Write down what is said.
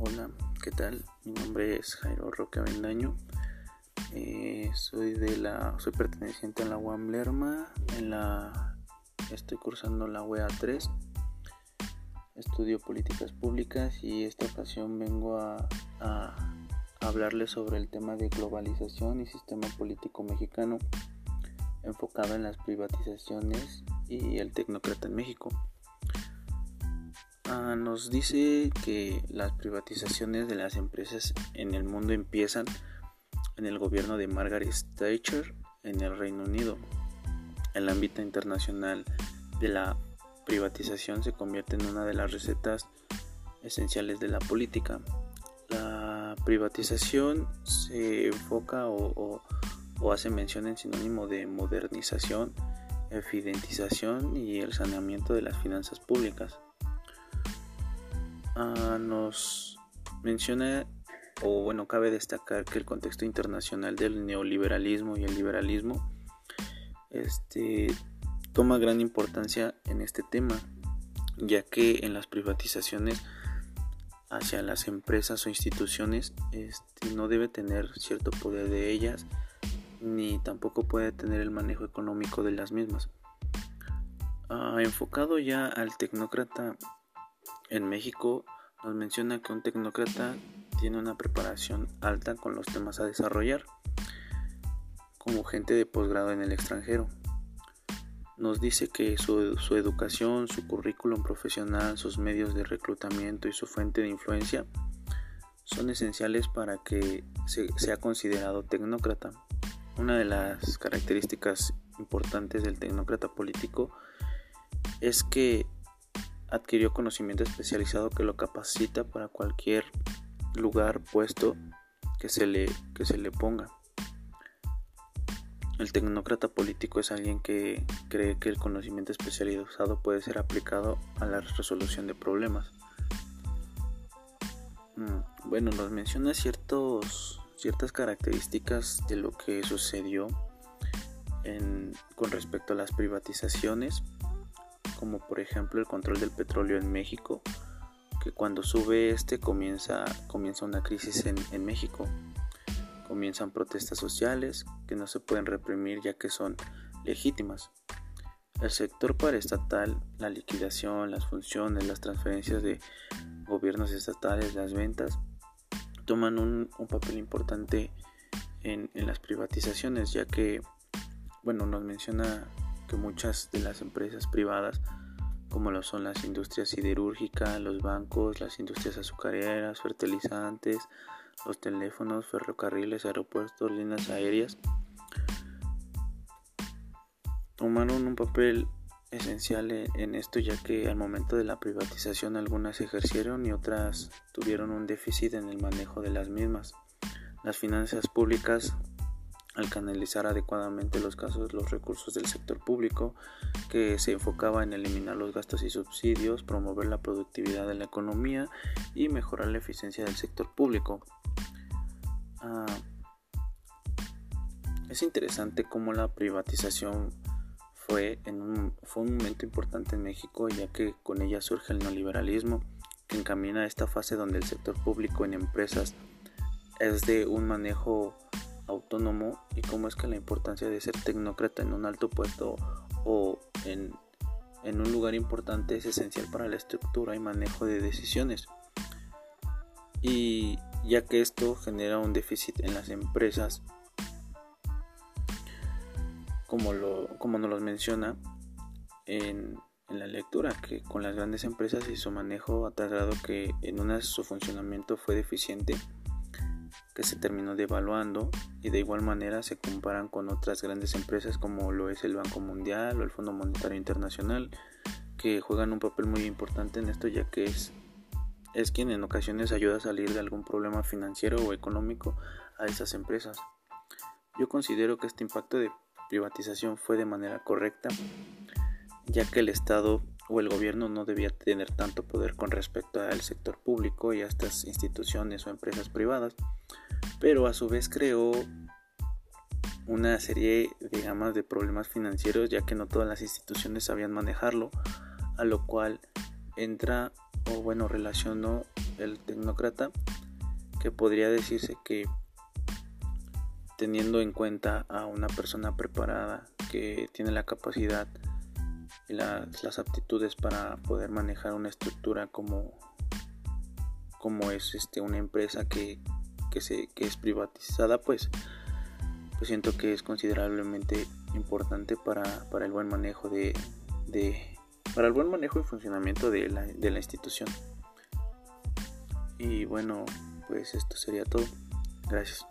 Hola, ¿qué tal? Mi nombre es Jairo Roque Avendaño. Eh, soy de la, soy perteneciente a la UAM Lerma. En la, estoy cursando la UEA 3. Estudio políticas públicas y esta ocasión vengo a, a hablarles sobre el tema de globalización y sistema político mexicano enfocado en las privatizaciones y el tecnócrata en México. Ah, nos dice que las privatizaciones de las empresas en el mundo empiezan en el gobierno de Margaret Thatcher en el Reino Unido. El ámbito internacional de la privatización se convierte en una de las recetas esenciales de la política. La privatización se enfoca o, o hace mención en sinónimo de modernización, eficientización y el saneamiento de las finanzas públicas. Nos menciona, o bueno, cabe destacar que el contexto internacional del neoliberalismo y el liberalismo este, toma gran importancia en este tema, ya que en las privatizaciones hacia las empresas o instituciones este, no debe tener cierto poder de ellas, ni tampoco puede tener el manejo económico de las mismas. Ah, enfocado ya al tecnócrata en México nos menciona que un tecnócrata tiene una preparación alta con los temas a desarrollar, como gente de posgrado en el extranjero. Nos dice que su, su, educación, su currículum profesional, sus medios de reclutamiento y su fuente de influencia son esenciales para que se, sea considerado tecnócrata. Una de las características importantes del tecnócrata político es que adquirió conocimiento especializado que lo capacita para cualquier lugar, puesto que se le, que se le ponga. El tecnócrata político es alguien que cree que el conocimiento especializado puede ser aplicado a la resolución de problemas. Mm, bueno, nos menciona ciertos, ciertas características de lo que sucedió con respecto a las privatizaciones como por ejemplo el control del petróleo en México, que cuando sube este comienza, comienza una crisis en, en México. Comienzan protestas sociales que no se pueden reprimir ya que son legítimas. El sector paraestatal, la liquidación, las funciones, las transferencias de gobiernos estatales, las ventas, toman un, un papel importante en, en, las privatizaciones, ya que, bueno, nos menciona que muchas de las empresas privadas, como lo son las industrias siderúrgicas, los bancos, las industrias azucareras, fertilizantes, los teléfonos, ferrocarriles, aeropuertos, líneas aéreas, tomaron un papel esencial en esto ya que al momento de la privatización algunas ejercieron y otras tuvieron un déficit en el manejo de las mismas. Las finanzas públicas al canalizar adecuadamente los casos los recursos del sector público, que se enfocaba en eliminar los gastos y subsidios, promover la productividad de la economía y mejorar la eficiencia del sector público. Ah, es interesante cómo la privatización fue, en un, fue un momento importante en México, ya que con ella surge el neoliberalismo, que encamina a esta fase donde el sector público en empresas es de un manejo autónomo y cómo es que la importancia de ser tecnócrata en un alto puesto o en, en un lugar importante es esencial para la estructura y manejo de decisiones. Y ya que esto genera un déficit en las empresas, como, lo, como nos lo menciona en, en la lectura, que con las grandes empresas y su manejo ha tardado que en una su funcionamiento fue deficiente que se terminó devaluando y de igual manera se comparan con otras grandes empresas como lo es el Banco Mundial o el Fondo Monetario Internacional que juegan un papel muy importante en esto ya que es, es quien en ocasiones ayuda a salir de algún problema financiero o económico a esas empresas. Yo considero que este impacto de privatización fue de manera correcta ya que el Estado o el gobierno no debía tener tanto poder con respecto al sector público y a estas instituciones o empresas privadas pero a su vez creó una serie digamos de problemas financieros ya que no todas las instituciones sabían manejarlo a lo cual entra o bueno, relacionó el tecnócrata que podría decirse que teniendo en cuenta a una persona preparada que tiene la capacidad y las, aptitudes para poder manejar una estructura como, como es este, una empresa que, se, que es privatizada, pues, pues siento que es considerablemente importante para, para el buen manejo de, de, para el buen manejo y funcionamiento de la, de la institución. Y bueno, pues esto sería todo. Gracias.